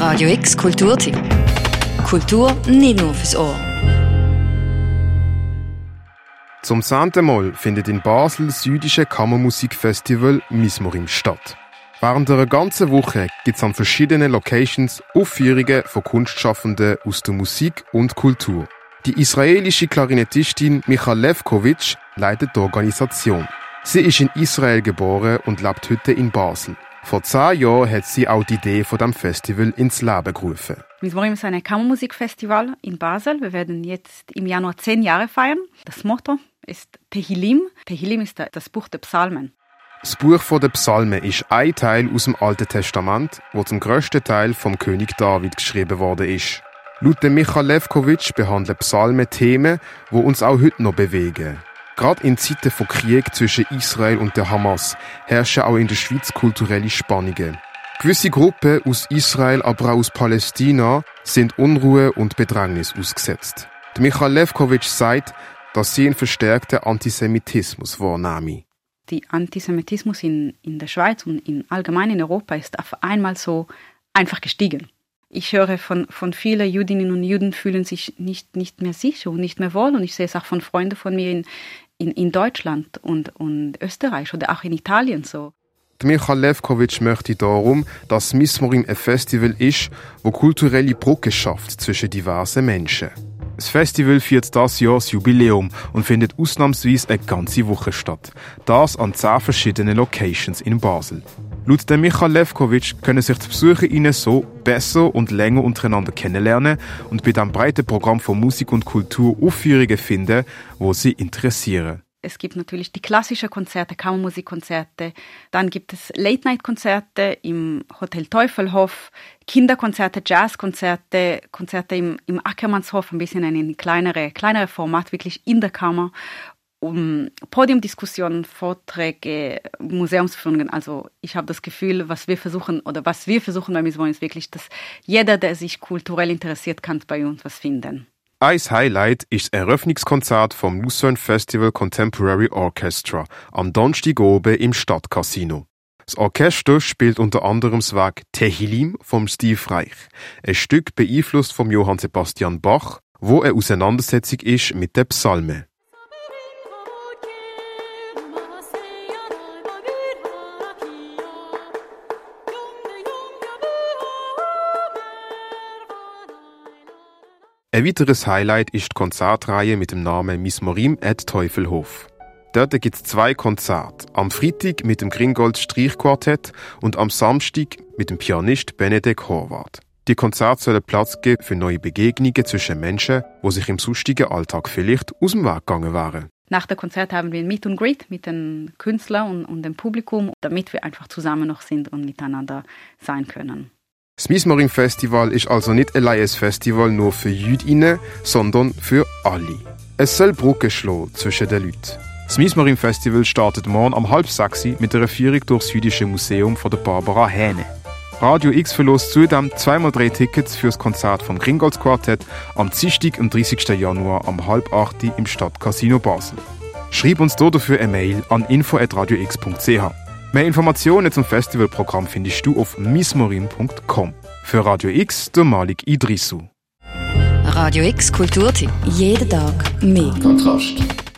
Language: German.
Radio X Kulturtipp. Kultur nicht nur fürs Ohr. Zum zehnten Mal findet in Basel das jüdische Kammermusikfestival Mismorim statt. Während einer ganzen Woche gibt es an verschiedenen Locations Aufführungen von Kunstschaffenden aus der Musik und Kultur. Die israelische Klarinettistin Michal Levkovic leitet die Organisation. Sie ist in Israel geboren und lebt heute in Basel. Vor zehn Jahren hat sie auch die Idee von dem Festival ins Leben gerufen. Mismorim ist ein Kammermusikfestival in Basel. Wir werden jetzt im Januar zehn Jahre feiern. Das Motto ist Tehilim. Tehilim ist das Buch der Psalmen. Das Buch der Psalmen ist ein Teil aus dem Alten Testament, wo zum grössten Teil vom König David geschrieben worden ist. Laut Michael Levkovic behandeln Psalmen Themen, die uns auch heute noch bewegen. Gerade in Zeiten von Krieg zwischen Israel und der Hamas herrschen auch in der Schweiz kulturelle Spannungen. Gewisse Gruppen aus Israel, aber auch aus Palästina sind Unruhe und Bedrängnis ausgesetzt. Michael Levkovic sagt, dass sie einen verstärkten Antisemitismus wahrnehmen. Der Antisemitismus in, in der Schweiz und in allgemein in Europa ist auf einmal so einfach gestiegen. Ich höre von, von vielen Jüdinnen und Juden fühlen sich nicht, nicht mehr sicher und nicht mehr wohl. Und ich sehe es auch von Freunden von mir in, in, in Deutschland und, und Österreich oder auch in Italien so. Michael Levkovic möchte darum, dass Mismorim ein Festival ist, wo kulturelle Brücke schafft zwischen diversen Menschen. Das Festival feiert das Jahr das Jubiläum und findet ausnahmsweise eine ganze Woche statt. Das an zehn verschiedenen Locations in Basel. Laut dem Michael Levkovic können sich die Besucher ihnen so besser und länger untereinander kennenlernen und bei diesem breiten Programm von Musik und Kultur Aufführungen finden, wo sie interessieren. Es gibt natürlich die klassischen Konzerte, Kammermusikkonzerte. Dann gibt es Late-Night-Konzerte im Hotel Teufelhof, Kinderkonzerte, Jazzkonzerte, Konzerte im, im Ackermannshof, ein bisschen ein kleinere, kleinere Format, wirklich in der Kammer um Podiumdiskussionen, Vorträge, Museumsführungen. Also ich habe das Gefühl, was wir versuchen oder was wir versuchen bei Miss One ist wirklich, dass jeder, der sich kulturell interessiert, kann bei uns was finden. Ein Highlight ist das Eröffnungskonzert vom Lucerne Festival Contemporary Orchestra am Donnerstag oben im Stadtcasino. Das Orchester spielt unter anderem das Werk Tehilim vom Steve Reich, ein Stück beeinflusst vom Johann Sebastian Bach, wo eine Auseinandersetzung ist mit den Psalmen. Ein weiteres Highlight ist die Konzertreihe mit dem Namen Miss Morim at Teufelhof. Dort gibt es zwei Konzerte. Am Freitag mit dem Gringold Streichquartett und am Samstag mit dem Pianist Benedek Horvath. Die Konzerte sollen Platz geben für neue Begegnungen zwischen Menschen, die sich im sonstigen Alltag vielleicht aus dem Weg gegangen wären. Nach dem Konzert haben wir ein Meet and Greet mit den Künstlern und, und dem Publikum, damit wir einfach zusammen noch sind und miteinander sein können. Das Mismaring Festival ist also nicht allein ein Festival nur für Jüdinnen, sondern für alle. Es soll Brücke schlagen zwischen den Leuten. Das Mismaring Festival startet morgen um halb sechs mit einer Führung durchs Jüdische Museum von der Barbara Hähne. Radio X verlost zudem zweimal drei Tickets für das Konzert vom Gringolds Quartett am Dienstag, am 30. Januar um halb acht im Stadtcasino Basel. Schreib uns dafür eine Mail an info.radiox.ch. Mehr Informationen zum Festivalprogramm findest du auf mismorim.com. Für Radio X, der Malik Idrisu. Radio X Kulturtipp. Jeden Tag mehr. Kontrast.